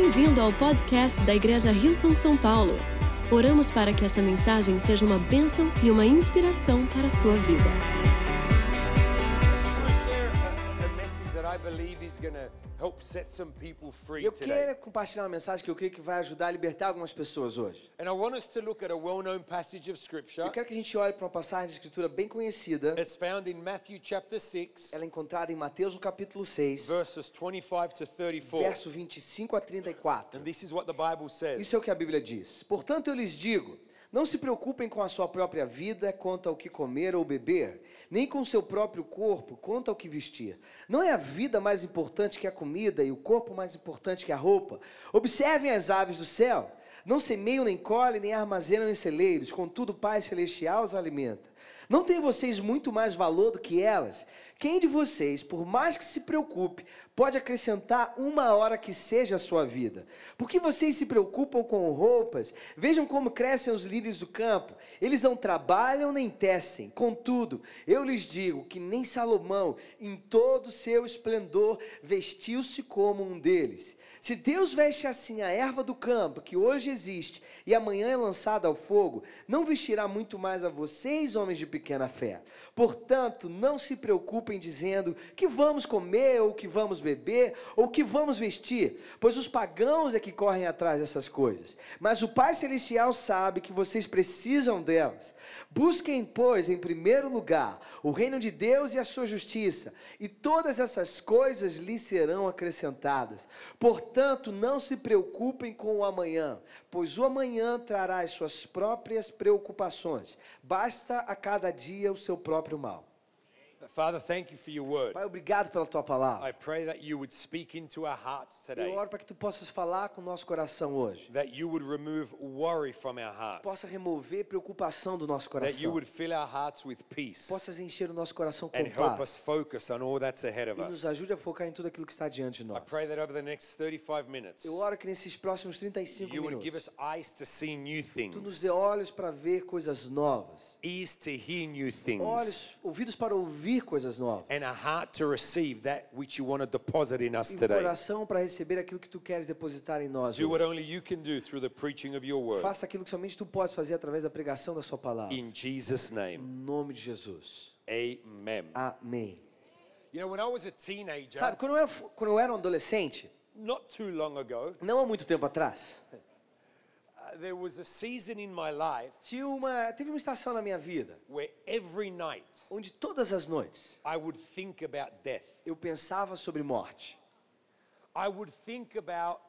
Bem-vindo ao podcast da Igreja Rio São Paulo. Oramos para que essa mensagem seja uma bênção e uma inspiração para a sua vida. Help set some people free eu today. quero compartilhar uma mensagem que eu creio que vai ajudar a libertar algumas pessoas hoje. And I want us to look at a well-known passage of scripture. Eu quero que a gente olhe para uma passagem de escritura bem conhecida. It's found in Matthew chapter 6, Ela é encontrada em Mateus, no capítulo 6, verses 25 to 34. verso 25 a 34. And this is what the Bible says. Isso é o que a Bíblia diz. Portanto, eu lhes digo: não se preocupem com a sua própria vida quanto ao que comer ou beber, nem com o seu próprio corpo quanto ao que vestir. Não é a vida mais importante que a comida e o corpo mais importante que a roupa? Observem as aves do céu. Não semeiam, nem colhem, nem armazenam em celeiros, contudo o Pai Celestial os alimenta. Não têm vocês muito mais valor do que elas? Quem de vocês, por mais que se preocupe, pode acrescentar uma hora que seja a sua vida? Por que vocês se preocupam com roupas? Vejam como crescem os lírios do campo. Eles não trabalham nem tecem. Contudo, eu lhes digo que nem Salomão, em todo o seu esplendor, vestiu-se como um deles. Se Deus veste assim a erva do campo, que hoje existe e amanhã é lançada ao fogo, não vestirá muito mais a vocês, homens de pequena fé. Portanto, não se preocupem dizendo que vamos comer, ou que vamos beber, ou que vamos vestir, pois os pagãos é que correm atrás dessas coisas. Mas o Pai Celestial sabe que vocês precisam delas. Busquem, pois, em primeiro lugar o reino de Deus e a sua justiça, e todas essas coisas lhes serão acrescentadas. Portanto, não se preocupem com o amanhã, pois o amanhã trará as suas próprias preocupações. Basta a cada dia o seu próprio mal. Father, thank you for your word. Pai, obrigado pela tua palavra. I pray that you would speak into our hearts Eu today, oro para que tu possas falar com o nosso coração hoje. that you would remove worry from our Possa hearts, remover preocupação do nosso that you coração. would fill our hearts with peace Possas encher o nosso coração com and help us paz. focus on all that's ahead of E nos us. ajude a focar em tudo aquilo que está diante de I nós. pray that over the next 35 minutes, Eu oro que nesses próximos 35 you would give minutos, us eyes to see new tu nos things, dê olhos para ver coisas novas. ears to hear new things, Olhos, ouvidos para ouvir coisas novas. and a heart to receive that which you want to deposit in us E um today. coração para receber aquilo que tu queres depositar em nós. Do what only you can do through the preaching of your word. Faça aquilo que somente tu podes fazer através da pregação da sua palavra. In Jesus' Em name, nome de Jesus. amen. Amém. You know, when I was a teenager, Sabe, quando eu, quando eu era um adolescente, not too long ago, não há muito tempo atrás, there was a season in my life tinha uma, teve uma estação na minha vida where every night onde todas as noites I would think about death. eu pensava sobre morte. I would think about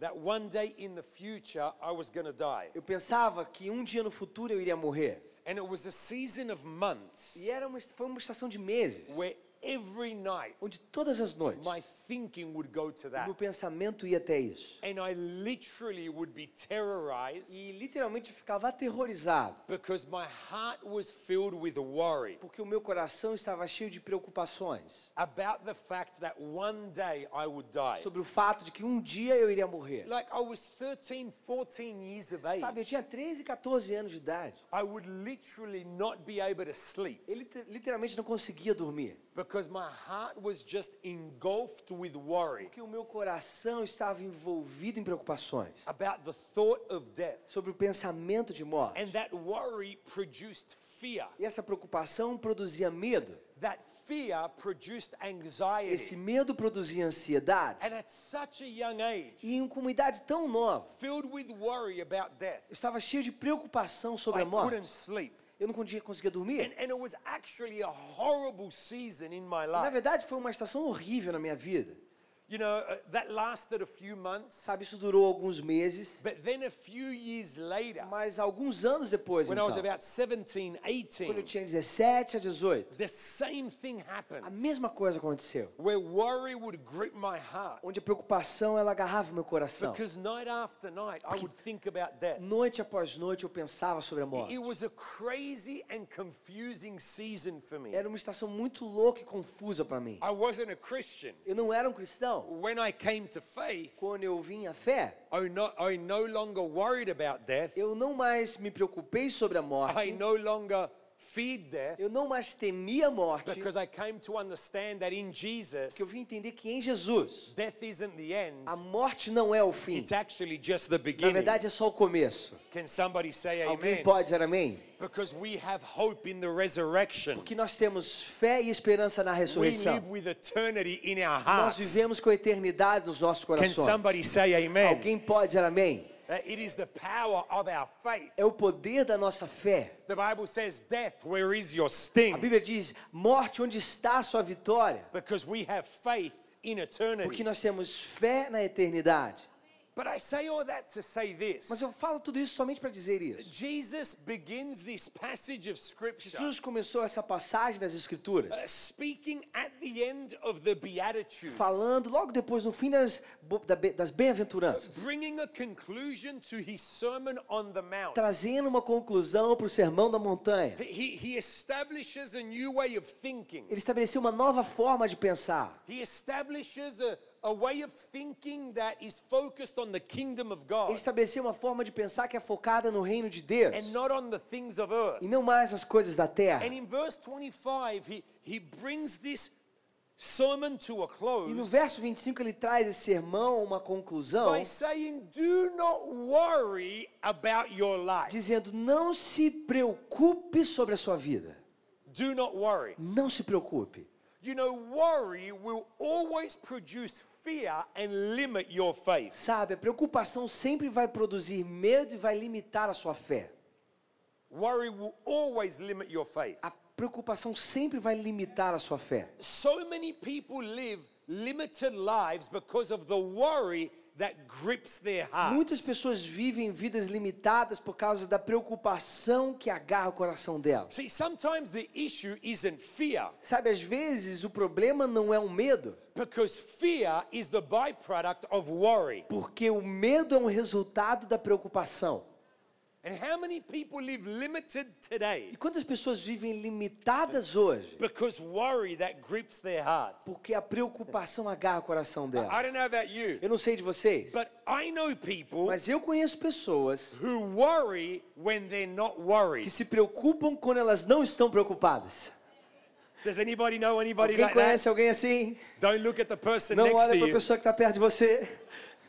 that one day in the future I was going to die. Eu pensava que um dia no futuro eu iria morrer. And it was a season of months E era uma, foi uma estação de meses, where every night onde todas as noites my thinking would go to o that. meu pensamento ia até isso. And I literally would be terrorized E literalmente ficava aterrorizado, because my heart was filled with worry porque o meu coração estava cheio de preocupações about the fact that one day I would die. sobre o fato de que um dia eu iria morrer. Like I was 13, 14 years of age. Sabe, eu tinha 13, 14 anos de idade. I would literally not be able to sleep liter- literalmente não conseguia dormir, because my heart was just engulfed with worry porque o meu coração estava envolvido em preocupações about the thought of death. sobre o pensamento de morte. And that worry produced fear. E essa preocupação produzia medo. That fear produced Esse anxiety. medo produzia ansiedade. And at such a young age, E com uma idade tão nova, filled with worry about death, eu estava cheio de preocupação sobre I a morte. couldn't sleep. Eu não conseguia, dormir. And, and it was actually a horrible season in my Na verdade, foi uma estação horrível na minha vida. You know, uh, that lasted a few months, Sabe, isso durou alguns meses, but then a few years later, mas alguns anos depois, when I was então, about 17, quando eu 18, tinha 17 a 18, the same thing a happened mesma coisa aconteceu. where worry would grip my heart Onde a preocupação ela agarrava meu coração. because night after night I would think about death. Noite após noite eu pensava sobre a morte. It was a crazy and confusing season for me. Era uma estação muito louca e confusa para mim. I wasn't a Christian. Eu não era um cristão. When I came to faith, Quando eu vim à fé, I no, I no longer worried about death. eu não mais me preocupei sobre a I morte. no longer feared death Eu não mais temia a morte, because I came to understand that in Jesus, porque eu vim entender que em Jesus death isn't the end, a morte não é o fim. it's actually just the Na beginning. verdade é só o começo. Can somebody say Alguém amen? pode dizer amém? Because we have hope in the resurrection. Que nós temos fé e esperança na We ressurreição. live with eternity in our Nós hearts. vivemos com a eternidade nos nossos Can corações. somebody say amen? Alguém pode dizer amém? It is the power of our faith. É o poder da nossa fé. The Bible says, Death, where is your sting? A Bíblia diz: morte, onde está a sua vitória? Because we have faith in Porque eternity. nós temos fé na eternidade. But I say all that to say this Mas eu falo tudo isso somente para dizer isso. Jesus begins this passage of Scripture Jesus começou essa passagem das Escrituras uh, speaking at the end of the Beatitudes, falando logo depois, no fim das, das bem-aventuranças, bringing a conclusion to his Sermon on the Mount. trazendo uma conclusão para o sermão da montanha. He, he establishes a new way of thinking. Ele estabeleceu uma nova forma de pensar. He establishes a, a way of thinking that is focused on the kingdom of God Ele estabeleceu uma forma de pensar que é focada no reino de Deus and not on the things of earth. e não mais nas coisas da terra. And in verse 25, he, he brings this sermon to a E no close verso 25 ele traz esse sermão a uma conclusão, by saying, Do not worry about your life. dizendo: não se preocupe sobre a sua vida. Do not worry. Não se preocupe. You know, worry will always produce fear and limit your faith. Sabe, a preocupação sempre vai produzir medo e vai limitar a sua fé. Worry will always limit your faith. A preocupação sempre vai limitar a sua fé. So many people live limited lives because of the worry that grips their Muitas hearts. pessoas vivem vidas limitadas por causa da preocupação que agarra o coração delas. See, sometimes the issue isn't fear, Sabe, às vezes o problema não é o medo, because fear is the byproduct of worry. porque o medo é um resultado da preocupação. E quantas pessoas vivem limitadas hoje? because worry that grips their hearts? Porque a preocupação agarra o coração delas. I don't know about you, Eu não sei de vocês, but I know people mas eu conheço pessoas who worry when they're not que worried. se preocupam quando elas não estão preocupadas. Does anybody know anybody Alguém like that? conhece alguém assim? Don't look at the person Não next olha to para a you. pessoa que está perto de você.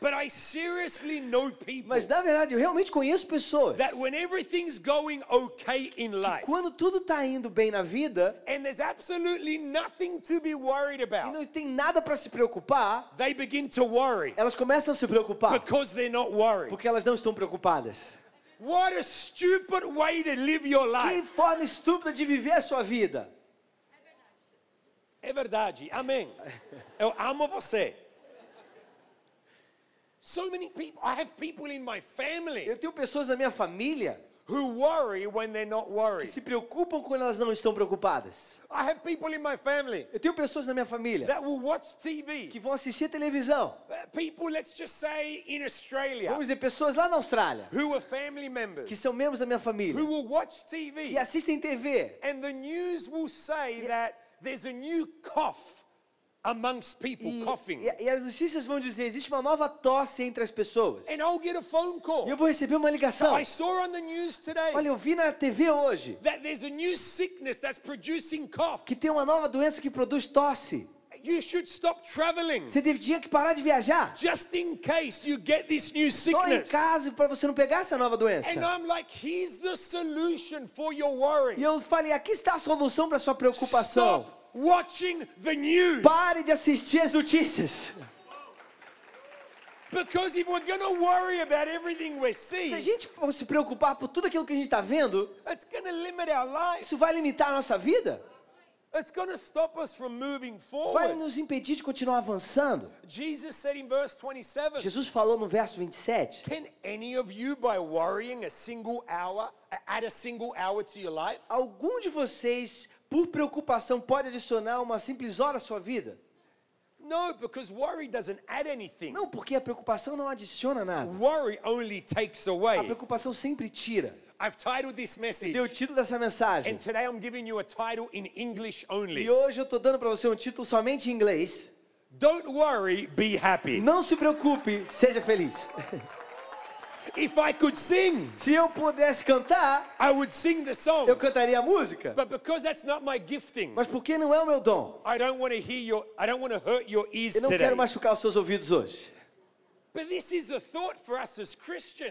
But I seriously know people Mas na verdade, eu realmente conheço pessoas that when everything's going okay in life quando tudo está indo bem na vida and there's absolutely nothing to be worried e about, não tem nada para se preocupar, they begin to worry elas começam a se preocupar because they're not worried. porque elas não estão preocupadas. What a stupid way to live your Que life. forma estúpida de viver a sua vida. É verdade. Amém. Eu amo você. So many people, I have people in my family Eu tenho pessoas na minha família who worry when they're not que worried. se preocupam quando elas não estão preocupadas. I have people in my family Eu tenho pessoas na minha família that will watch TV. que vão assistir televisão. Uh, People, let's just say in Australia, Vamos dizer, pessoas lá na Austrália who are family members, que são membros da minha família who will watch TV, que assistem TV and the news will say that there's a new cough amongst people e, coughing. e- e as notícias vão dizer existe uma nova tosse entre as pessoas. And I'll get a phone call. E eu vou receber uma ligação. I saw on the news today Olha, eu vi na TV hoje that there's a new sickness that's producing cough. que tem uma nova doença que produz tosse. You should stop traveling Você tinha que parar de viajar. just in case you get this new Só em sickness. caso para você não pegar essa nova doença. And I'm like, here's the solution for your worry. E eu falei, aqui está a solução para sua preocupação. Stop watching the news. Pare de assistir as notícias. Because if we're to worry about everything we're Se a seeing, gente for se preocupar por tudo aquilo que a gente está vendo, it's to limit our life. isso vai limitar a nossa vida. It's to stop us from moving Vai forward. nos impedir de continuar avançando. Jesus said in verse 27, Jesus falou no verso 27. Can any of you, by worrying a single hour, add a single hour to your life? Algum de vocês, por preocupação, pode adicionar uma simples hora à sua vida? No, because worry doesn't add anything. Não, porque a preocupação não adiciona nada. Worry only takes A away. preocupação sempre tira. I've titled this message, Deu o título dessa mensagem. and today I'm giving you a title in English only. E hoje eu estou dando para você um título somente em inglês. Don't worry, be happy. Não se preocupe, seja feliz. If I could sing, Se eu pudesse cantar, I would sing the song. eu cantaria a música. But because that's not my gifting, Mas porque não é o meu dom. I don't want to hear your I don't want to hurt your ears Eu não today. quero machucar os seus ouvidos hoje.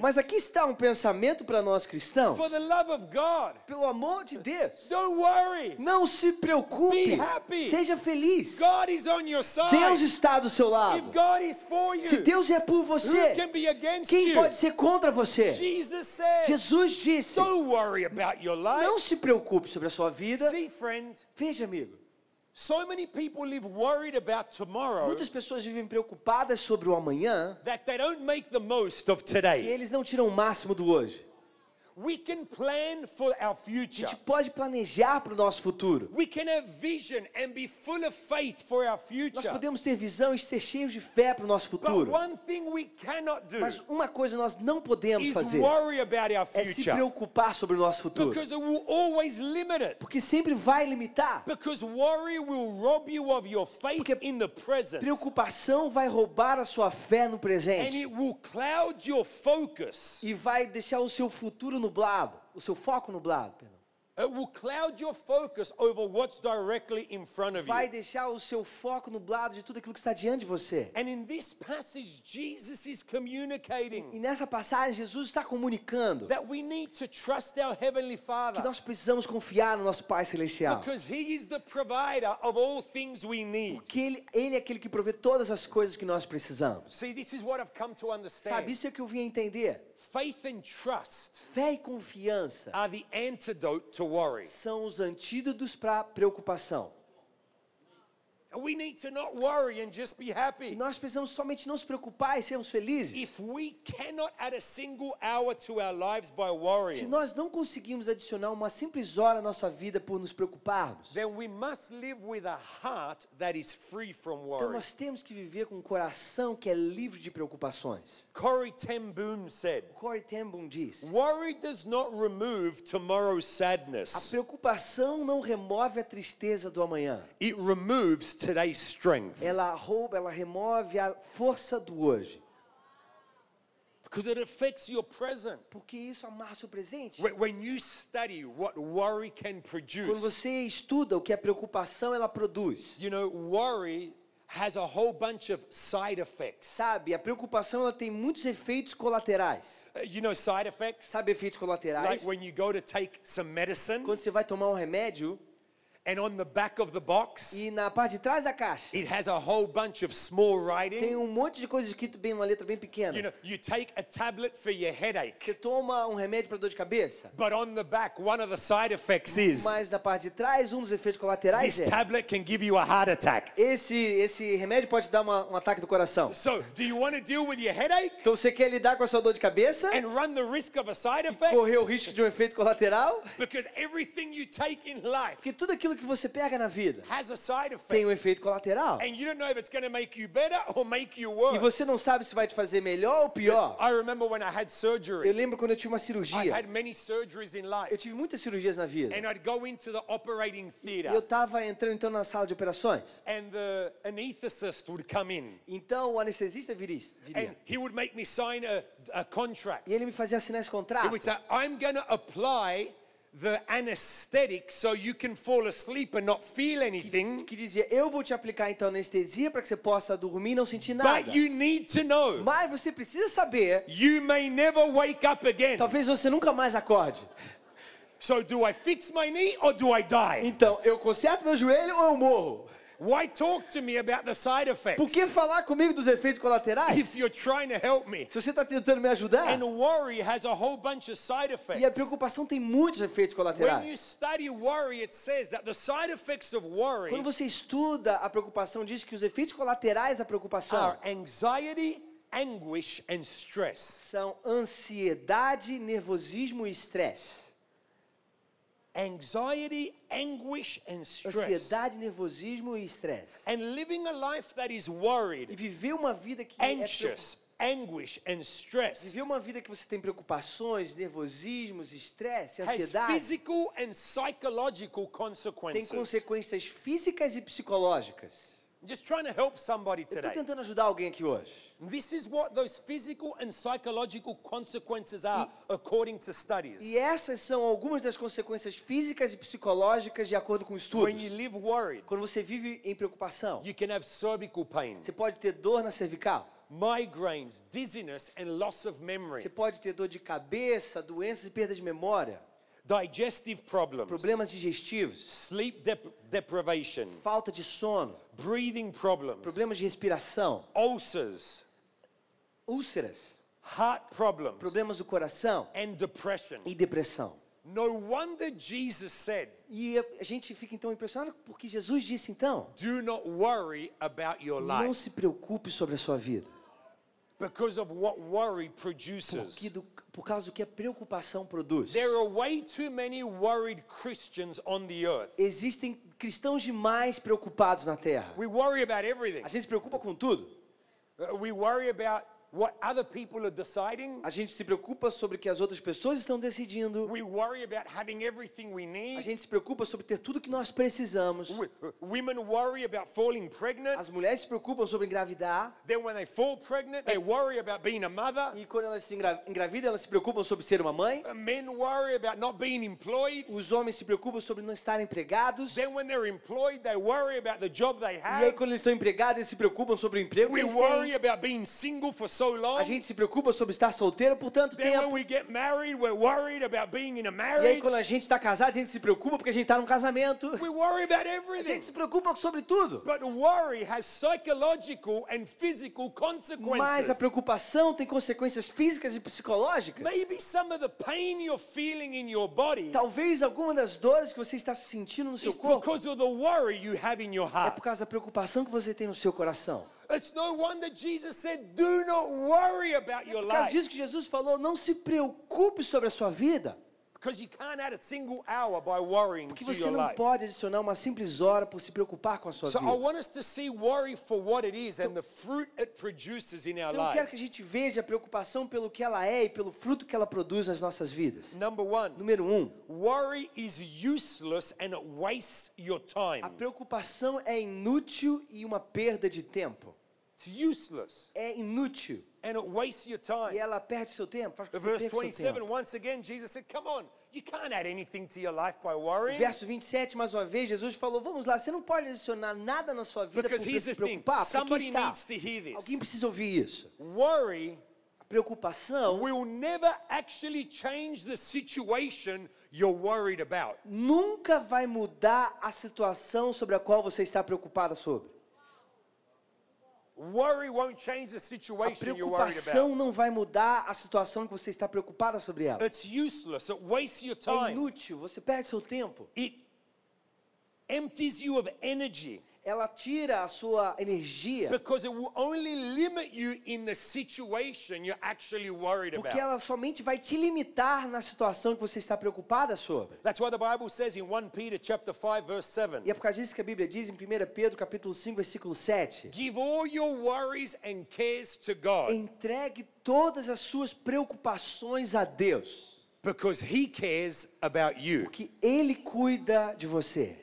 Mas aqui está um pensamento para nós cristãos. For the love of God, Pelo amor de Deus, don't worry. não se preocupe. Be happy. Seja feliz. God is on your side. Deus está do seu If lado. God is for you, Se Deus é por who você, can be against quem you? pode ser contra você? Jesus disse: don't worry about your life. Não se preocupe sobre a sua vida. See, friend, Veja, amigo, so many people live worried about tomorrow muitas pessoas vivem preocupadas sobre o amanhã that they don't make the most of today. eles não tiram o máximo do hoje. We can plan for our A future. gente pode planejar para o nosso futuro. We can have vision and be full of faith for our Nós future. podemos ter visão e ser cheios de fé para o nosso But futuro. one thing we cannot do Mas uma coisa nós não podemos fazer worry about our é se future preocupar sobre o nosso futuro. because it will always limit it. Porque sempre vai limitar. Because worry will rob you of your faith Porque in the present. Preocupação vai roubar a sua fé no And presente it will cloud your focus. e vai deixar o seu futuro nublado, o seu foco nublado. perdão. It will cloud your focus over what's directly in front of Vai you. deixar o seu foco nublado de tudo aquilo que está diante de você. And in this passage, Jesus is E communicating nessa passagem, Jesus está comunicando that we need to trust our Heavenly que Father nós precisamos confiar no nosso Pai Celestial. because He is the provider of all things we need. Porque ele, ele é aquele que provê todas as coisas que nós precisamos. See, this is what I've come to Sabe, understand. isso é que eu vim entender. Faith and trust Fé e confiança are the antidote to worry. são os antídotos para preocupação. We need to not worry and just be happy. nós precisamos somente não se preocupar e sermos felizes. If we cannot add a single hour to our lives by Se nós não conseguimos adicionar uma simples hora à nossa vida por nos preocuparmos, then we must live with a heart that is free from então worry. nós temos que viver com um coração que é livre de preocupações. Corrie ten Boom said, Corey ten Boom diz: Worry does not remove tomorrow's A sadness, preocupação não remove a tristeza do amanhã. it removes today's strength. Ela rouba, ela remove a força do hoje. Because it affects your present. Porque isso amarra o presente. Wh- When you study what worry can Quando produce, você estuda o que a preocupação ela produz, you know, worry has a whole bunch of side effects. sabe? A preocupação ela tem muitos efeitos colaterais. Uh, You know, side effects? Sabe efeitos Like colaterais? when you go to take some medicine, Quando você vai tomar um remédio and on the back of the box, e na parte de trás da caixa it has a whole bunch of small tem writing. um monte de coisa escrito bem uma letra bem You pequena. know, you take a tablet for your headache, Você toma um remédio para dor de cabeça, but on the back, one of the side effects is mas na parte de trás um dos efeitos colaterais this é tablet can give you a heart attack. esse esse remédio pode te dar uma, um ataque do coração. So, do you want to deal with your headache Então você quer lidar com a sua dor de cabeça? and run the risk of a side effect? Correr o risco de um efeito colateral? Because everything you take in life Porque tudo aquilo que você pega na vida tem um efeito colateral. E você não sabe se vai te fazer melhor ou pior. I remember when I had Eu surgery. lembro quando eu tive uma I cirurgia. had many surgeries in life. Eu tive muitas cirurgias na vida. And I'd go into the operating E eu theater estava entrando então na sala de operações. and the anesthetist would come in Então o anestesista viria. and viria. he would make me sign a, a contract. E ele me fazia assinar esse contrato. would say, I'm going to apply the anesthetic so you can fall asleep and not feel anything. Que dizia, eu vou te aplicar então anestesia para que você possa dormir e não sentir nada. But you need to know Mas você precisa saber, you may never wake up again. talvez você nunca mais acorde. So, do I fix my knee or do I die? Então, eu conserto meu joelho ou eu morro? Why talk to me about the side effects Por que falar comigo dos efeitos colaterais? if you're trying to help me? Se você está tentando me ajudar. And worry has a whole bunch of side E a effects. preocupação tem muitos efeitos When you colaterais. study worry, it says that the side effects of worry Quando você estuda a preocupação, diz que os efeitos colaterais da preocupação are anxiety, anguish, and stress. são ansiedade, nervosismo e estresse. Anxiety, anguish, and stress. Ansiedade, nervosismo e estresse. And living a life that is E worried, viver uma vida que é anxious, anguish, and stress Viver uma vida que você tem preocupações, nervosismos, estresse, has ansiedade, physical and psychological tem consequences. consequências físicas e psicológicas. I'm just trying to help somebody Eu estou today. tentando ajudar alguém aqui hoje. This is what those physical and psychological consequences are, according to studies. E essas são algumas das consequências físicas e psicológicas de acordo com estudos. When you live worried, Quando você vive em preocupação, you can have cervical pain, você pode ter dor na cervical, migraines, dizziness, and loss of memory, você pode ter dor de cabeça, doenças e perda de memória, digestive problems, problemas digestivos, sleep dep- deprivation, falta de sono, breathing problems, problemas de respiração, ulcers, úlceras, heart problems, problemas do coração. and depression. e depressão. No wonder Jesus said, E a gente fica então impressionado porque Jesus disse então: Do not worry about your não life. se preocupe sobre a sua vida, because of what worry produces. porque do, por causa do que a preocupação produz. There are way too many worried Christians on the earth. Existem cristãos demais preocupados na Terra. We worry about everything. A gente se preocupa com tudo. Uh, We worry about what other people are deciding. A gente se preocupa sobre o que as outras pessoas estão decidindo. We worry about having everything we A need. gente se preocupa sobre ter tudo que nós precisamos. W- uh, Women worry about falling pregnant. As mulheres se preocupam sobre engravidar. Then, when they fall pregnant, they worry about being a mother. E quando elas se engra- engravidam, elas se preocupam sobre ser uma mãe. Uh, Men worry about not being employed. Os homens se preocupam sobre não estarem empregados. Then, when they're employed, they worry about the job they E aí, have. quando eles estão empregados, eles se preocupam sobre o emprego que We eles worry têm. about being single for so long. A gente se preocupa sobre estar solteiro por tanto Then, when tempo. we get married, we're worried about being in a E aí, marriage. quando a gente está casado, a gente se preocupa porque a gente está num casamento. We worry about A everything. gente se preocupa sobre tudo. But worry has psychological and physical Mas a consequences. preocupação tem consequências físicas e psicológicas. Maybe some of the pain you're feeling in your body Talvez alguma das dores que você está sentindo no seu corpo because of the worry you have in your é heart. por causa da preocupação que você tem no seu coração. It's no wonder Jesus said, Do not worry about your Por causa life. disso que Jesus falou, não se preocupe sobre a sua vida, Because you can't add a single hour by worrying porque você your não life. pode adicionar uma simples hora por se preocupar com a sua So I vida. want us to see worry for what it is and the fruit it produces in our Então eu quero que a gente veja a preocupação pelo que ela é e pelo fruto que ela produz nas nossas vidas. Number one, Número um, worry is useless and it wastes your time. a preocupação é inútil e uma perda de tempo. It's useless É inútil and it wastes your e time. ela perde seu tempo, faz com que você Verse perca seu 27, tempo. once again, Jesus said, Come on, you can't add anything to your life by worrying. Verso 27, mais uma vez, Jesus falou: Vamos lá, você não pode adicionar nada na sua vida Because por here's se the thing preocupar. porque somebody aqui está. needs to hear this. Alguém precisa ouvir isso. Worry A preocupação will never actually change the situation you're worried about. nunca vai mudar a situação sobre a qual você está preocupada sobre. Worry won't change the A situation you're worried preocupação não vai mudar a situação que você está preocupada sobre ela. It's useless, it wastes your É inútil, você perde seu tempo. It empties you of energy Ela tira a sua energia, because it will only limit you in the situation you're actually worried porque about. ela somente vai te limitar na situação que você está preocupada sobre. That's why the Bible says in 1 Peter chapter 5 verse 7, E é por causa disso que a Bíblia diz em 1 Pedro capítulo 5, versículo 7. give all your worries and cares to God Entregue todas as suas preocupações a Deus, because he cares about you. porque Ele cuida de você.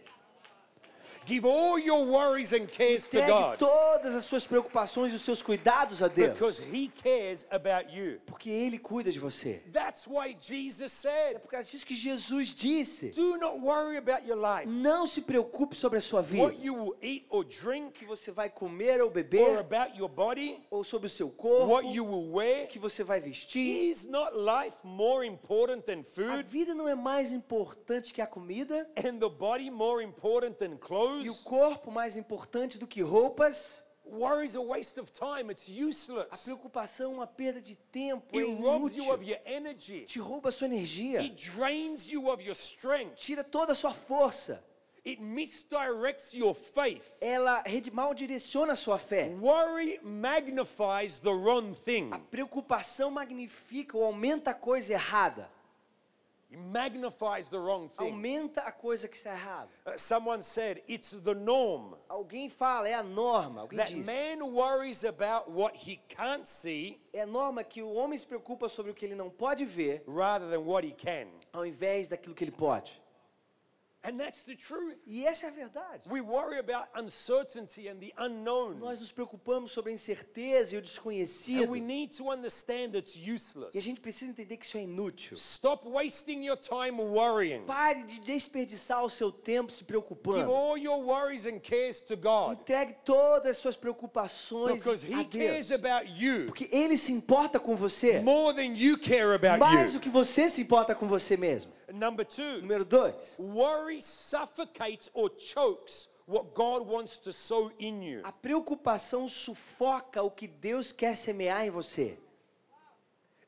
Give all your worries and cares to God todas as suas preocupações e os seus cuidados a Deus, because he cares about you. porque Ele cuida de você. That's why Jesus É said, por causa disso que Jesus disse: do not worry about your life, Não se preocupe sobre a sua what vida, you will eat or drink, que você vai comer ou or beber, about your body, ou sobre o seu what corpo, you will wear. que você vai vestir. Is not life more important than A food vida não é mais importante que a comida and the body more important than e o clothes? corpo mais importante do que roupas. Worry is a waste of time. It's A useless. preocupação é uma perda de tempo, é It you inútil. of your energy. Te rouba a sua energia, It drains you of your strength. tira toda a sua força. It misdirects your faith. Ela mal direciona a sua fé. Worry magnifies the wrong thing. A preocupação magnifica ou aumenta a coisa errada. Magnifies the wrong thing. Aumenta a coisa que está errada. Uh, someone said it's the norm Alguém fala, é a norma. Alguém that diz. man worries about what he can't see É a norma que o homem se preocupa sobre o que ele não pode ver, rather than what he can. ao invés daquilo que ele pode. And that's the truth. E essa é a verdade. We worry about uncertainty and the unknown. Nós nos preocupamos sobre a incerteza e o And desconhecido. we need to understand it's useless. E a gente precisa entender que isso é inútil. Stop wasting your time worrying. Pare de desperdiçar o seu tempo se Give preocupando. all your worries and cares to God Entregue todas as suas preocupações because a He cares Deus. about you Porque Ele se importa com você more than you care about mais do you. que você se importa com você mesmo. Number two, Número dois, worry suffocates or chokes what God wants to sow in you. a preocupação sufoca o que Deus quer semear em você.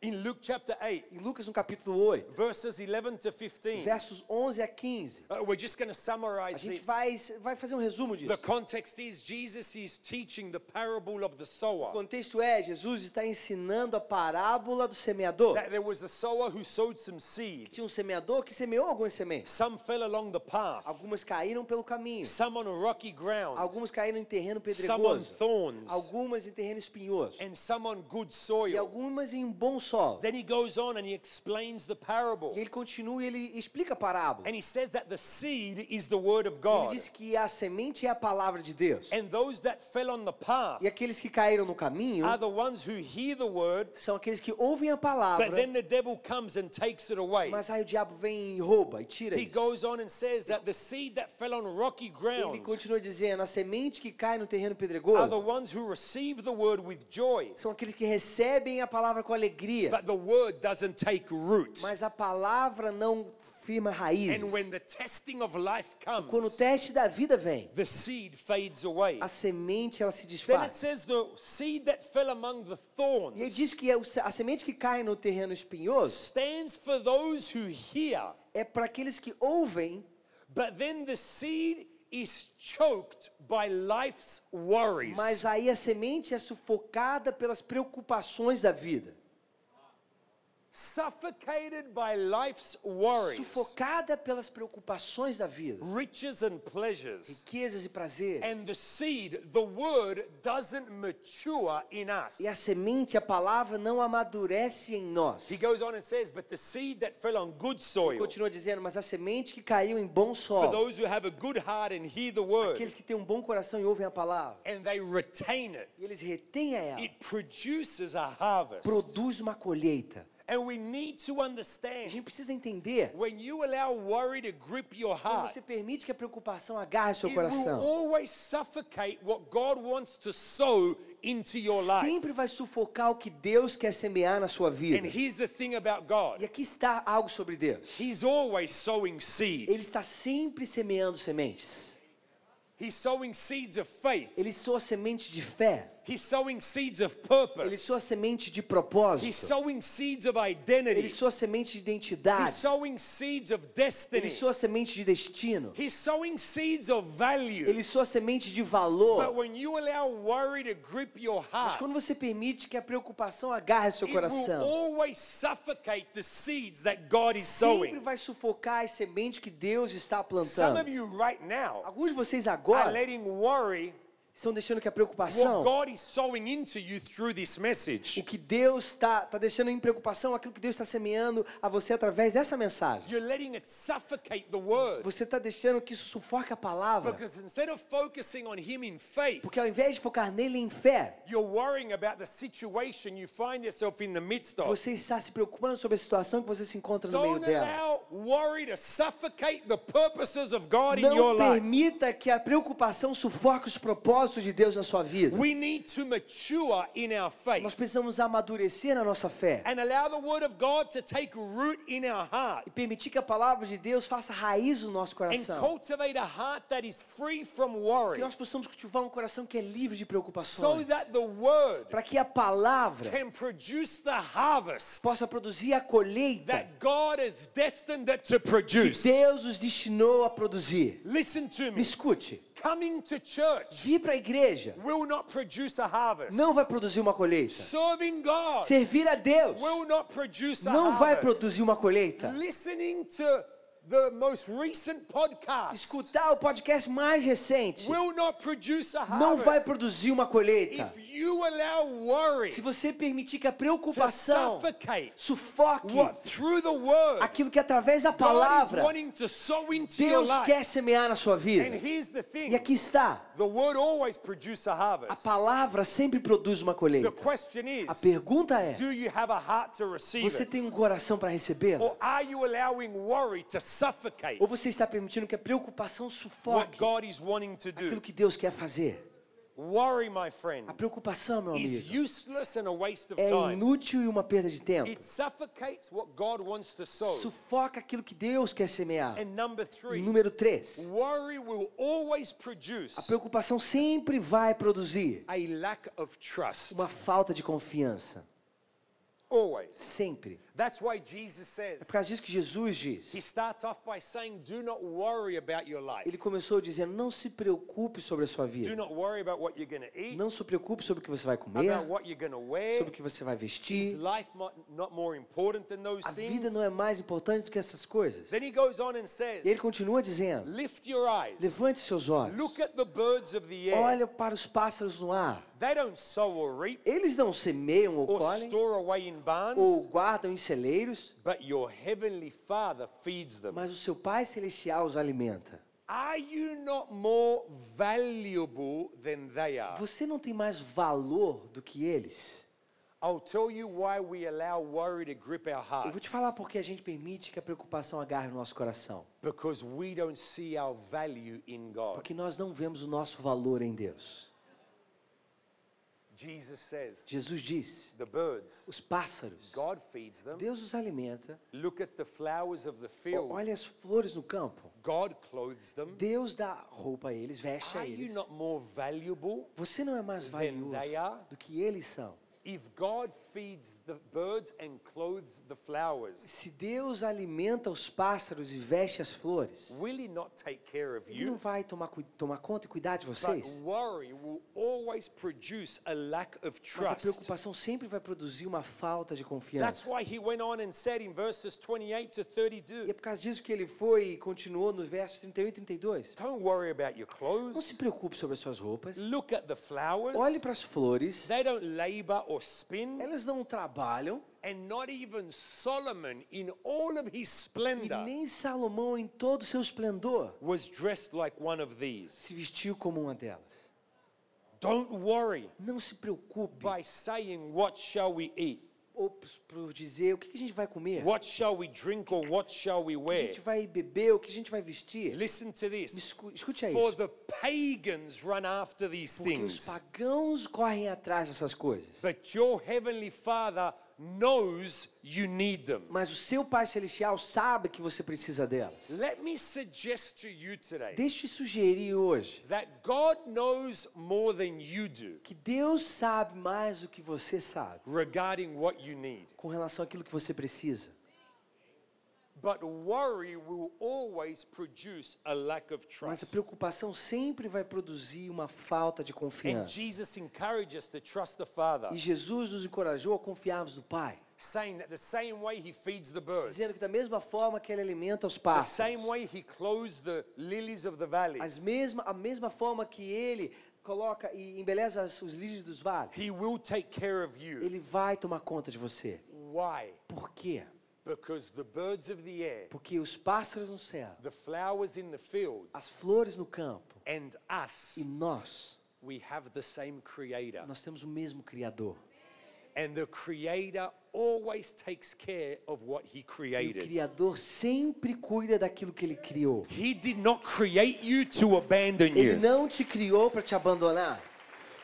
In Luke chapter 8, Em Lucas no capítulo 8, verses 11 to 15, versos 11 a 15, uh, we're just going to a summarize gente this. vai, vai fazer um resumo The disso. context is Jesus is teaching the parable of the O sower. contexto é, Jesus está ensinando a parábola do semeador. That there was a sower who sowed some seed. Tinha um semeador que semeou algumas sementes. Some fell along the path, Algumas caíram pelo caminho. some on a rocky ground, Algumas caíram em terreno some on pedregoso. thorns, Algumas em terreno espinhoso. and some on good E soil. algumas em bom solo. Then he goes on and he explains the parable. E ele continua e ele explica a parábola. And he says that the seed is the word of Ele God. diz que a semente é a palavra de Deus. And those that fell on the path E aqueles que caíram no caminho are the ones who hear the word, são aqueles que ouvem a but palavra, then the devil comes and takes it away. mas aí o diabo vem e rouba e tira He isso. goes on and says that the seed that fell on rocky Ele ground continua dizendo, a semente que cai no terreno are the pedregoso ones who receive the word with joy, são aqueles que recebem a palavra com alegria, but the word doesn't take root. mas a palavra não firma raízes. And when the testing of life Quando o comes, teste da vida vem, the seed fades away. a semente ela se Then it desfaz. says the seed that fell among the E ele thorns diz que é a semente que cai no terreno espinhoso stands for those who hear, é para aqueles que ouvem, but then the seed is choked by life's worries. mas aí a semente é sufocada pelas preocupações da vida. Suffocated by life's worries, Sufocada pelas preocupações da vida, riches and pleasures. riquezas e prazeres. And the seed, the word, doesn't mature in us. E a semente, a palavra, não amadurece em nós. He goes on and says, But the seed that fell on good soil, Continua dizendo, mas a semente que caiu em bom for solo, those who have a good heart and hear the word, aqueles que têm um bom coração e ouvem a palavra, and they retain it, e eles retêm ela, it produces a harvest. produz uma colheita. And we need to A understand gente precisa entender, when you allow worry to grip your quando você permite que a preocupação agarre seu coração, always suffocate what God wants to sow into your life. sempre vai sufocar o que Deus quer semear na sua And vida. here's the thing about E aqui está algo sobre Deus. He's always sowing seed, Ele está sempre semeando sementes. He's sowing seeds of faith, Ele soa semente de fé. He's sowing seeds of Ele soa semente de He's propósito. sowing seeds of Ele soa semente de He's identidade. sowing seeds of Ele soa semente de destino. He's sowing seeds of value. Ele soa semente de But valor. when you allow worry to grip your Mas quando você permite que a preocupação agarre seu it will coração, always suffocate the seeds that God is sempre vai sufocar as sementes que Deus está Some plantando. of you right now Alguns de vocês are agora letting worry estão deixando que a what preocupação, God is sowing into you through this o message. que Deus está tá deixando em preocupação, aquilo que Deus está semeando a você através dessa mensagem. You're letting it suffocate the word. Você está deixando que isso sufoque a palavra. Because instead of focusing on Him in faith, Porque ao invés de focar nele em fé, you're worrying about the situation you find yourself in the midst of. você está se preocupando sobre a situação que você se encontra no meio Don't dela. allow worry to suffocate the purposes of God in your Não permita que a preocupação sufoque os propósitos de Deus na sua vida. We need to mature in our Nós faith precisamos amadurecer na nossa fé and allow the Word of God to take root in our heart e permitir que a palavra de Deus faça raiz no nosso coração. cultivate a heart that is free from Que nós possamos cultivar um coração que é livre de so preocupações. that the Word Para que a palavra can produce the harvest possa produzir a colheita that God has destined it to que produce. Deus os destinou a produzir. Listen to Me me. escute, Coming to church vir para a igreja will not produce a harvest. não vai produzir uma colheita. Serving God Servir a Deus will not produce a não vai produzir uma colheita. Listening to the most recent podcast Escutar o podcast mais recente will not produce a não vai produzir uma colheita. If you allow worry Se você permitir que a preocupação sufoque what through the word aquilo que através da God is palavra wanting to sow into your Deus life. quer semear na sua And vida. here's the thing: E aqui está. the word always produces a palavra sempre produz uma The colheita. A pergunta é: do you have a heart to receive você tem um coração para recebê-la? or are you allowing worry to suffocate Ou você está permitindo que a preocupação what sufoque God is wanting to aquilo que Deus quer fazer? Worry, my friend, A preocupação, meu is amigo, useless and a waste of é inútil e uma perda de tempo. It suffocates what God wants to sow. Sufoca aquilo que Deus quer semear. And number E three, número 3. worry will always A preocupação sempre vai produzir a lack of trust. uma falta de confiança. Always. Sempre. That's why Jesus É says, por causa disso que Jesus He diz. starts off by saying, Do not worry about your life. Ele começou dizendo: Não se preocupe sobre a sua Do vida. not worry about what you're going to eat, Não se preocupe sobre o que você vai comer, about what you're going to wear. sobre o que você vai Is vestir. life mo- not more important than those A vida things? não é mais importante do que essas coisas. Then he goes on and says, E ele continua dizendo: Lift your eyes, Levante seus olhos. look at the birds of the air. Olha para os pássaros no ar. They don't sow or reap Eles não semeiam ou or colhem, store away in ou barns, guardam em celeiros, but your heavenly Father feeds them. mas o seu Pai Celestial os alimenta. Are you not more valuable than they are? Você não tem mais valor do que eles? I'll tell you why we allow worry to grip our Eu vou te hearts. falar porque a gente permite que a preocupação agarre o nosso coração. Because we don't see our value in God. Porque nós não vemos o nosso valor em Deus. Jesus says, Jesus diz: the birds, os pássaros, God feeds them. Deus os alimenta. Look at the flowers of the field. Olha as flores no campo. God clothes them. Deus dá roupa a eles, veste a Are you eles. not more valuable? Você não é mais valioso do que eles são. If God feeds the birds and clothes the flowers, Se Deus alimenta os pássaros e veste as flores, will He not take care of Ele não you? vai tomar, tomar conta e cuidar de But vocês? worry will always produce a lack of Mas a trust. preocupação sempre vai produzir uma falta de That's confiança. why He went on and said in verses 28 to E é 32, por causa disso que ele foi e continuou nos versos 31 e 32. Don't worry about your Não clothes. se preocupe sobre as suas roupas. Look at the flowers. Olhe para as flores. They don't labor or spin. Elas não trabalham. And not even Solomon, in all of his E splendor, nem Salomão, em todo o seu esplendor, was dressed like one of these. se vestiu como uma delas. Don't worry Não se preocupe by saying, What shall we eat? Ou por dizer o que a gente vai comer, o What shall we drink or what shall we que a wear? gente vai beber, o que a gente vai vestir. Listen to this. escu- Escute a For isso. the pagans run after these Porque os things, pagãos correm atrás dessas coisas. but your heavenly Father knows you need them. Mas o seu Pai Celestial sabe que você precisa delas. Let me suggest to you today Deixe sugerir hoje that God knows more than you do que Deus sabe mais do que você sabe regarding what you need. com relação àquilo que você precisa. But worry will always produce a lack of Mas a trust. preocupação sempre vai produzir uma falta de And confiança. Jesus encourages us to trust the Father, E Jesus nos encorajou a confiarmos no Pai, saying that the same way He feeds the birds, dizendo que da mesma forma que Ele alimenta os the pássaros, same way He clothes the lilies of the valleys, as mesma, a mesma forma que Ele coloca e embeleza os lírios dos vales, He will take care of you. Ele vai tomar conta de você. Why? Por quê? Because the birds of the air, Porque os pássaros no céu, the flowers in the fields, as flores no campo and us, e nós, we have the same Creator. nós temos o mesmo Criador. And the Creator always takes care of what He E o created. Criador sempre cuida daquilo que Ele criou. He did not create you to abandon Ele you. não te criou para te abandonar.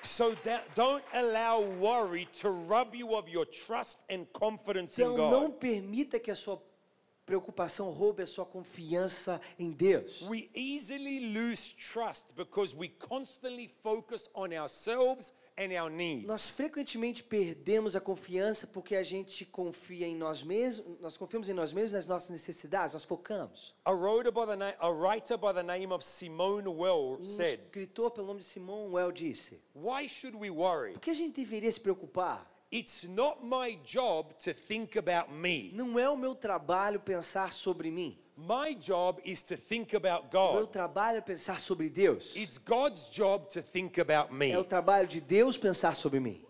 So that don't allow worry to rob you of your trust and confidence in Então não permita que a sua preocupação roube a sua confiança em Deus. We easily lose trust because we constantly focus on ourselves and our Nós needs. frequentemente perdemos a confiança porque a gente confia em nós mesmos, nós confiamos em nós mesmos nas nossas necessidades, nós focamos. A writer by the, na- a writer by the name of Simone Weil Um said, escritor pelo nome de Simon Well disse: Why should we worry? Por que a gente deveria se preocupar? It's not my job to think about me. Não é o meu trabalho pensar sobre mim. My job is to think about Meu God. trabalho é pensar sobre Deus. It's God's job to think about me. É o trabalho de Deus pensar sobre mim.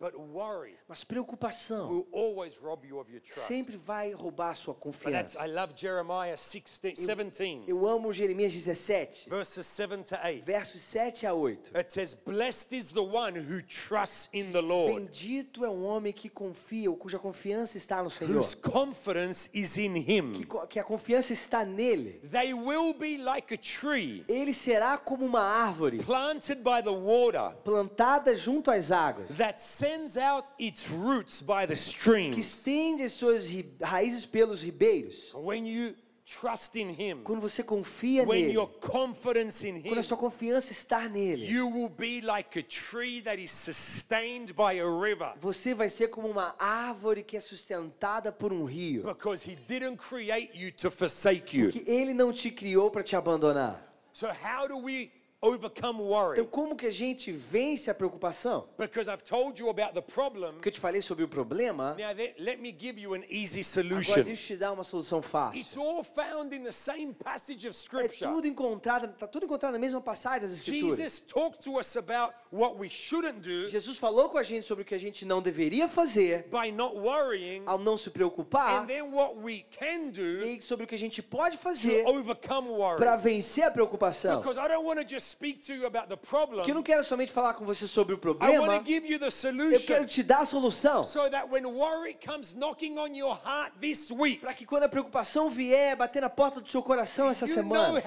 But worry Mas preocupação will always rob you of your trust. sempre vai roubar a sua confiança. I love Jeremiah 16, 17, Eu amo Jeremias 17, verses 7 to 8. versos 7 a 8. It says, Blessed is the one who trusts in the Lord, Bendito é um homem que confia, ou cuja confiança está no Senhor. whose confidence is in Que, him. co- que a confiança está nele. They will be like a tree Ele será como uma árvore planted by the water plantada junto às águas, that sends out its roots by the que streams. estende as suas raízes pelos ribeiros. When you trust in Him, Quando você confia when nele, your confidence in quando Him, a sua confiança está nele, you will be like a tree that is sustained by a river você vai ser como uma árvore que é sustentada por um rio. because He didn't create you to forsake you. Que ele não te criou para te abandonar. So, how do we overcome worry? Então, como que a gente vence a preocupação? Because I've told you about the problem. Porque eu te falei sobre o problema. Now, let- me give you an easy Agora solution. deixa eu te dar uma solução fácil. It's all found in the same passage of É Scripture. tudo encontrado, tá tudo encontrado na mesma passagem das escrituras. Jesus talked to us about what we shouldn't do Jesus falou com a gente sobre o que a gente não deveria fazer by not worrying, ao não se preocupar and then what we can do e sobre o que a gente pode to fazer overcome worry. para vencer a preocupação. Because I don't want to just speak to you about the problem. Porque eu não quero somente falar com você sobre o I want problema, to give you the eu solution quero te dar a solução. so that when worry comes knocking on your heart this week, Para que quando a preocupação vier bater na porta do seu coração essa semana,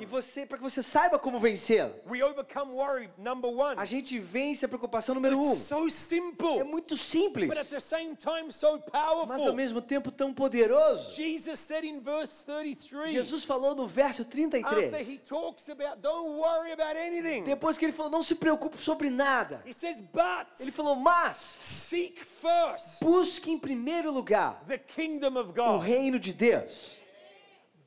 e você, para que você saiba como vencê-la. We overcome worry, number one. A gente vence a preocupação número um. It's so É simple, muito simples, but at the same time so mas ao powerful. mesmo tempo tão poderoso. Jesus said in verse 33, Jesus falou no verso after he 33, talks about don't worry about anything, depois que ele falou, não se preocupe sobre nada. he says, but Ele falou, mas seek first busque em primeiro lugar the kingdom of o God. reino de Deus.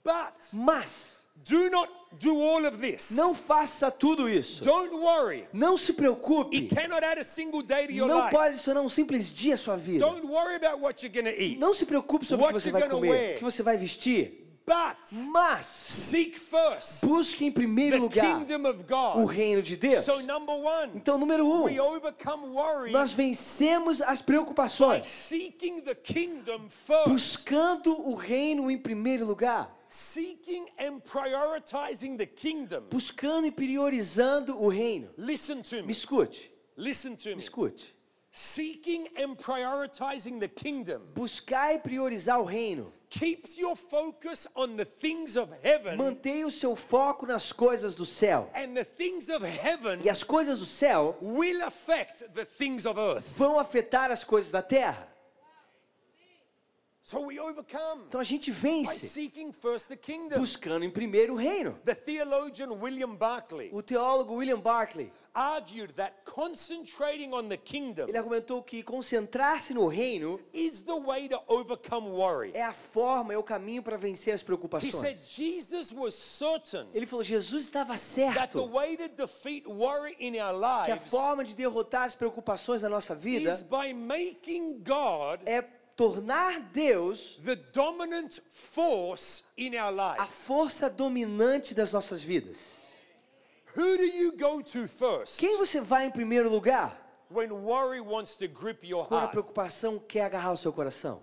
But Mas do not do all of this. não faça tudo isso. Don't worry. Não se preocupe. It cannot add a single day to your Não life. pode adicionar um simples dia à sua vida. Don't worry about what you're going to eat. Não se preocupe sobre o que você vai comer, o que você vai vestir. But Mas seek first busque em primeiro the lugar kingdom of o God. reino de Deus. So number one, Então, número um, we overcome worry nós vencemos as by preocupações seeking the kingdom first. buscando o reino em primeiro lugar, Seeking and prioritizing the kingdom. buscando e priorizando o reino. Listen to Me me. escute, Listen to me me. escute. Seeking and prioritizing the kingdom Buscar e priorizar o reino. keeps your focus on the things of heaven, Mantenha o seu foco nas coisas do céu. and the things of heaven E as coisas do céu will affect the things of earth. vão afetar as coisas da terra. So we overcome Então a gente vence seeking first the kingdom. buscando em primeiro o reino. The theologian William Barclay O teólogo William Barclay, argued that concentrating on the kingdom ele argumentou que concentrar-se no reino is the way to overcome worry. é a forma, é o caminho para vencer as He said preocupações. Jesus was certain Ele falou, Jesus estava that the certo way to defeat worry in our que a forma de derrotar as preocupações da nossa vida is by making God é tornar Deus the dominant force in our a lives. força dominante das nossas vidas. Who do you go to first Quem você vai em primeiro lugar when worry wants to grip your quando a heart? preocupação quer agarrar o seu coração?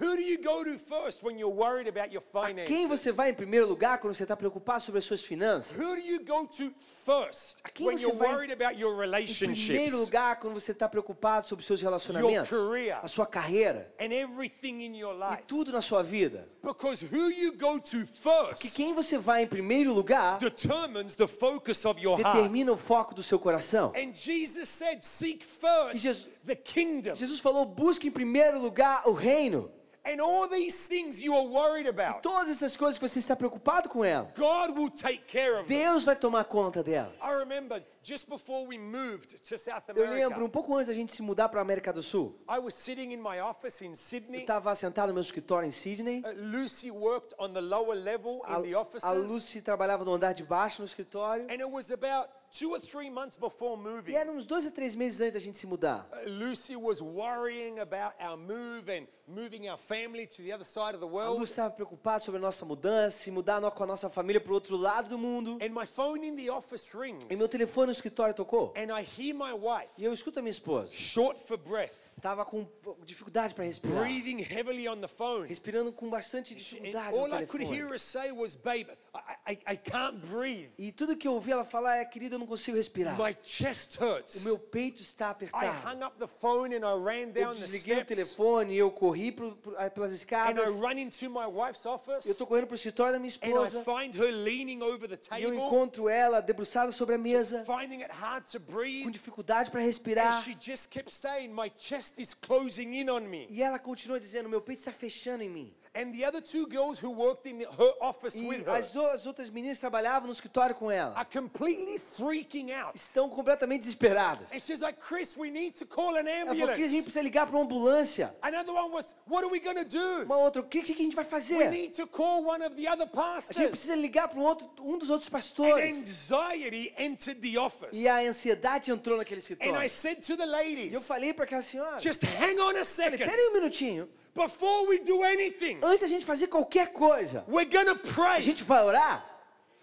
Who do you go to first when you're worried about your A quem você vai em primeiro lugar quando você está preocupado sobre as suas finanças? Who do you go to first A quem when você you're vai worried about your Em primeiro relationships lugar quando você está preocupado sobre os seus relacionamentos, career. a sua carreira and everything in your e life? tudo na sua vida? Because who you go to first quem você vai em primeiro lugar determines the focus of your heart. determina o foco do seu coração. And Jesus said, Seek first E Jesus- the kingdom. Jesus falou: busque em primeiro lugar o reino. And all these things you are worried about, Todas essas coisas que você está preocupado com ela, God will take care of them. Deus vai tomar conta delas. I remember just before we moved to South Eu lembro, um America, pouco antes da gente se mudar para a América do Sul, I was sitting in my office in eu Sydney. estava sentado no meu escritório em Sydney. Uh, Lucy worked on the lower level A, in the a offices. Lucy trabalhava no andar de baixo no escritório. And it was about two or three months before moving, E era uns dois a três meses antes da gente se mudar. uh, Lucy was worrying about our move and moving our family to the other side of the A world. Lu estava preocupada sobre a nossa mudança, se mudar com a nossa família para o outro lado do mundo. And my phone in the office rings. E meu telefone no escritório tocou. And I hear my wife, E eu escuto a minha esposa. short for breath, Tava com dificuldade para respirar. breathing heavily on the phone. Respirando com bastante And dificuldade no all I could telefone. hear her say was, Babe, I, I, I can't breathe. E tudo que eu ouvi ela falar é, querida, eu não consigo respirar. My chest O hurts. meu peito está I apertado. hung up the phone and I ran Eu down the desliguei o steps. telefone e eu corri pro, pro, ah, pelas And I escadas. run into my wife's Eu office. estou correndo pro escritório da minha And I esposa. find her leaning over the E eu table, encontro ela debruçada sobre a mesa, finding it hard to com breathe. dificuldade para And respirar. she just kept saying, My chest is closing in on me. E ela continua dizendo: meu peito está fechando em mim. And the other two girls who worked in her office with E her as duas outras meninas trabalhavam no escritório com ela are completely freaking out. estão completamente desesperadas. And she's like, Chris, we need to call an Ela falou: Cris, a gente ambulance. precisa ligar para uma ambulância. Another one was, What are we going to do? Uma outra, o que, que a gente vai We fazer? need to call one of the other A gente pastors. precisa ligar para um, outro, um dos outros And pastores. anxiety entered the office. E a ansiedade entrou naquele And escritório. I said to the E eu ladies, falei para aquela senhora: just hang on a second. pera aí um minutinho. Before we do anything, Antes da gente fazer qualquer coisa, we're going to a pray gente vai orar.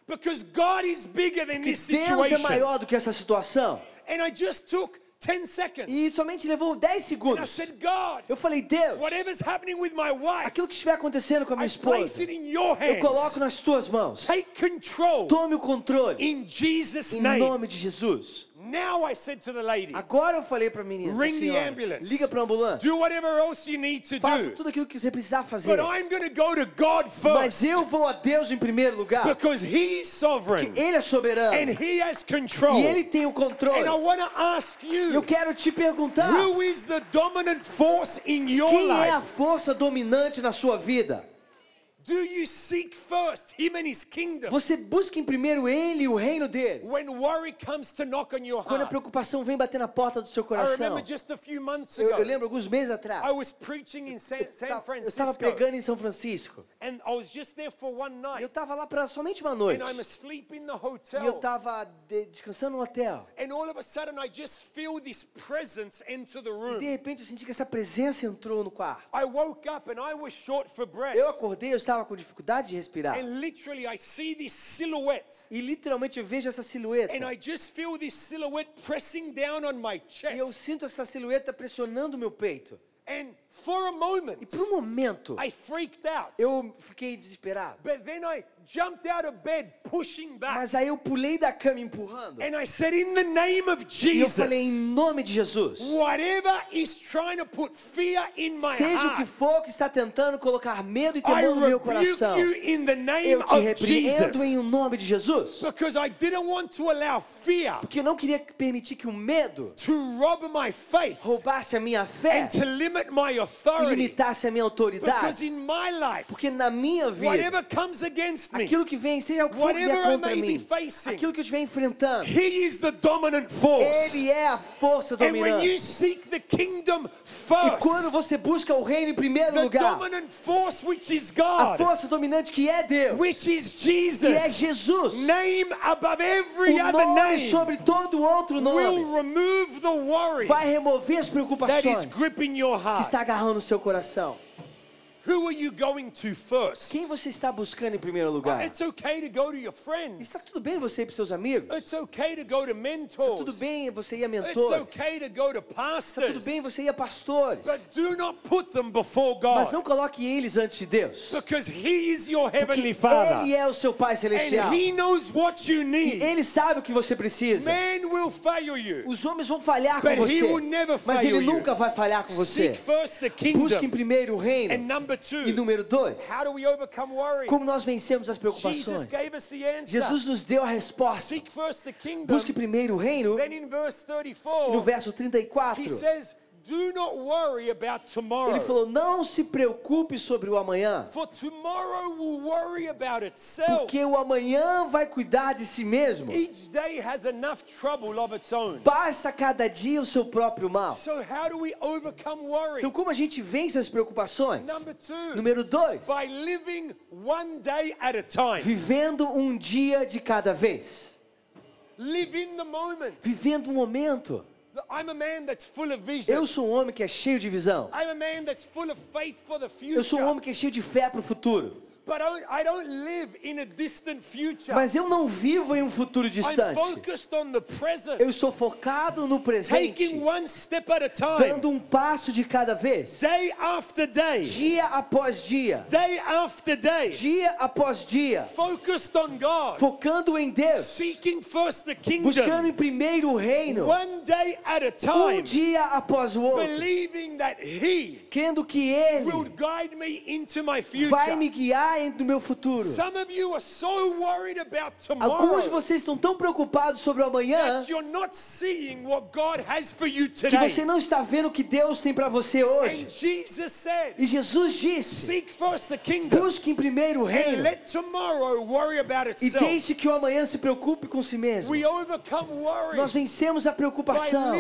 because God is bigger than this Deus é situation. maior do que essa situação. And I just took 10 seconds. E somente levou 10 And I segundos. said, God, Eu falei, Deus, whatever's happening with my wife, aquilo que estiver acontecendo com a minha I place esposa, it in your eu coloco nas tuas mãos. Take control Tome o controle. in Jesus' Em name. nome de Jesus. Now I said to the lady, Agora eu falei para a menina, ring the senhora, ambulance. liga para a ambulância. Do whatever else you need to Faça do. tudo aquilo que você precisar fazer. But I'm going to go to God Mas first eu vou a Deus em primeiro lugar. because He is sovereign Ele é soberano. and He has control. E Ele tem o And I controle. want to ask Eu you, quero te perguntar, who is the dominant force in your quem é a life? força dominante na sua vida? Você busca em primeiro Ele e o reino dele. when worry comes to knock on your Quando a preocupação vem bater na porta do seu I coração. remember just a few months Eu, eu ago, lembro alguns meses I atrás. was preaching in San, Eu estava Francisco, pregando em São Francisco. and I was just there for one E eu estava lá para somente uma noite. and I'm asleep in the E eu hotel. estava descansando no hotel. And all of a sudden, I just feel this presence enter the E de room. repente eu senti que essa presença entrou no quarto. I woke up and I was short for breath. Eu acordei, eu estava com dificuldade de respirar. And literally, I see this silhouette. E literalmente eu vejo essa silhueta. And I just feel this silhouette pressing down on my E eu sinto essa silhueta pressionando o meu peito. And for a moment, E por um momento I freaked out. eu fiquei desesperado. But then I jumped out of bed, pushing back. Mas aí eu pulei da cama empurrando. And I said, In the name of E eu falei em Jesus, nome de Jesus. whatever is trying to put fear in my Seja o que heart, for que está tentando colocar medo e temor no meu coração, you in the name eu te repreendo em Jesus. nome de Jesus. Because I didn't want to allow fear Porque eu não queria permitir que o medo to rob my faith roubasse a minha fé and to limit my e authority. limitasse a minha Because autoridade. in my life, Porque na minha vida, whatever comes against me, aquilo que vem, seja o que for vier contra mim, facing, aquilo que eu estiver enfrentando, He is the dominant force. Ele é a força And when you dominante. seek the kingdom E quando first, você busca o reino em primeiro the lugar, dominant force which is a God, força dominante que é Deus, which is que é Jesus, Jesus, name above every o other nome name, sobre todo outro will nome, remove the worry vai remover as preocupações gripping your que está agarrando o seu coração. Who are you going to first? Quem você está buscando em primeiro lugar? It's okay to go to your friends. Está tudo bem você ir para seus amigos? It's okay to go to Tudo mentors. bem você ir a It's mentores? okay to go to Está tudo pastors. bem você ir a pastores? But do not put them before Mas God. não coloque eles antes de Deus. Because He is your Porque Heavenly Father. Ele é o seu Pai Celestial. And He knows what you E need. Ele sabe o que você precisa. Man will fail you. Os homens vão falhar com But he você. will never Mas fail Ele you. nunca vai falhar com você. Seek first the Busque em kingdom. primeiro o And reino. number E número dois, como nós vencemos as Jesus preocupações. Jesus nos deu a resposta. Busque primeiro o reino. Verse No 34, verso 34, he says, Do not worry about ele tomorrow. falou: Não se preocupe sobre o amanhã, For tomorrow will worry about itself. porque o amanhã vai cuidar de si mesmo. Each day has enough trouble of its own. Passa cada dia o seu próprio mal. So how do we overcome worry? Então, como a gente vence as preocupações? Number two, Número dois, by living one day at a time. vivendo um dia de cada vez. Vivendo o momento. I'm a man that's full of vision. Eu sou um homem que é cheio de visão. I'm a man that's full of faith for the future. Eu sou um homem que é cheio de fé para o futuro. But I don't, I don't live in a distant future. Mas eu não vivo em um futuro I'm distante. focused on the present. Eu estou focado no Taking presente, one step at a time. dando um passo de cada vez, Day after day. dia após dia, Day after day. dia após dia, Focused on God. focando em Deus, Seeking first the buscando em primeiro o reino, One day at a um dia após o outro, Believing that He crendo que will Ele guide me into my vai me future. No meu futuro. Some of you are so worried about Alguns de vocês estão tão preocupados sobre o amanhã que você não está vendo o que Deus tem para você hoje. And Jesus said, E Jesus disse: busque em primeiro o and reino let tomorrow worry about e deixe que o amanhã se preocupe com si mesmo. Nós vencemos a preocupação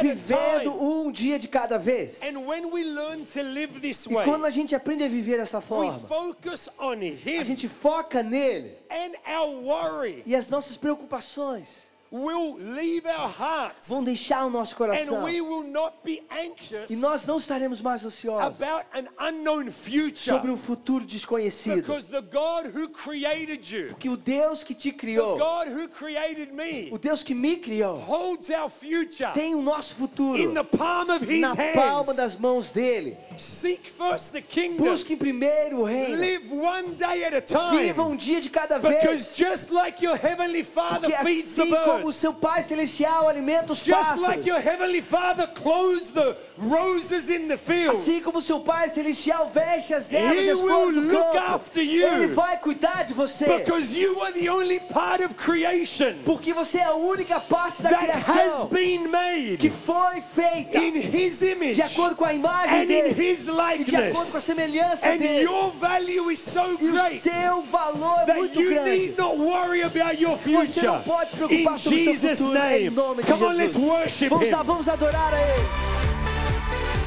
vivendo um dia de cada vez. And when we learn to live this E quando a gente aprende a viver dessa we forma, focus on a Him gente foca nele and our worry. e as nossas preocupações will leave our hearts vão deixar o nosso and coração we will not be anxious e nós não estaremos mais ansiosos about an unknown future sobre um futuro desconhecido. because the God who created you, Que o Deus que te the criou, God who created me, o Deus que me criou, holds our future tem o nosso futuro in the palm of His na palma das mãos dele. Seek first the kingdom. Busque primeiro o reino. Live one day at a time. Viva um dia de cada Because vez. just like your heavenly Father Porque feeds the assim como o seu Pai Celestial alimenta os just like pássaros, your heavenly Father clothes the roses in the fields, assim como o seu Pai Celestial veste as ervas He e as flores do look campo, after you. Ele vai cuidar de você. because you are the only part of creation Porque você é a única parte da that has criação been que made foi feita in His image de acordo com a imagem and in dele His e de acordo com a likeness. semelhança And dele. your value is so E o great seu valor é that muito you grande. need not worry about your Você future. não pode se preocupar sobre o seu Jesus' futuro em name. nome de Come on, let's Jesus. worship Vamos lá, Him. vamos adorar a Ele.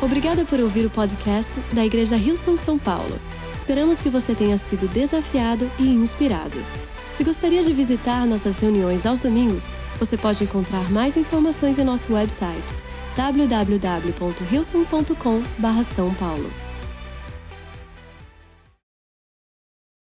Obrigada por ouvir o podcast da Igreja Rio São São Paulo. Esperamos que você tenha sido desafiado e inspirado. Se gostaria de visitar nossas reuniões aos domingos, você pode encontrar mais informações em nosso website www.hilson.com/são paulo.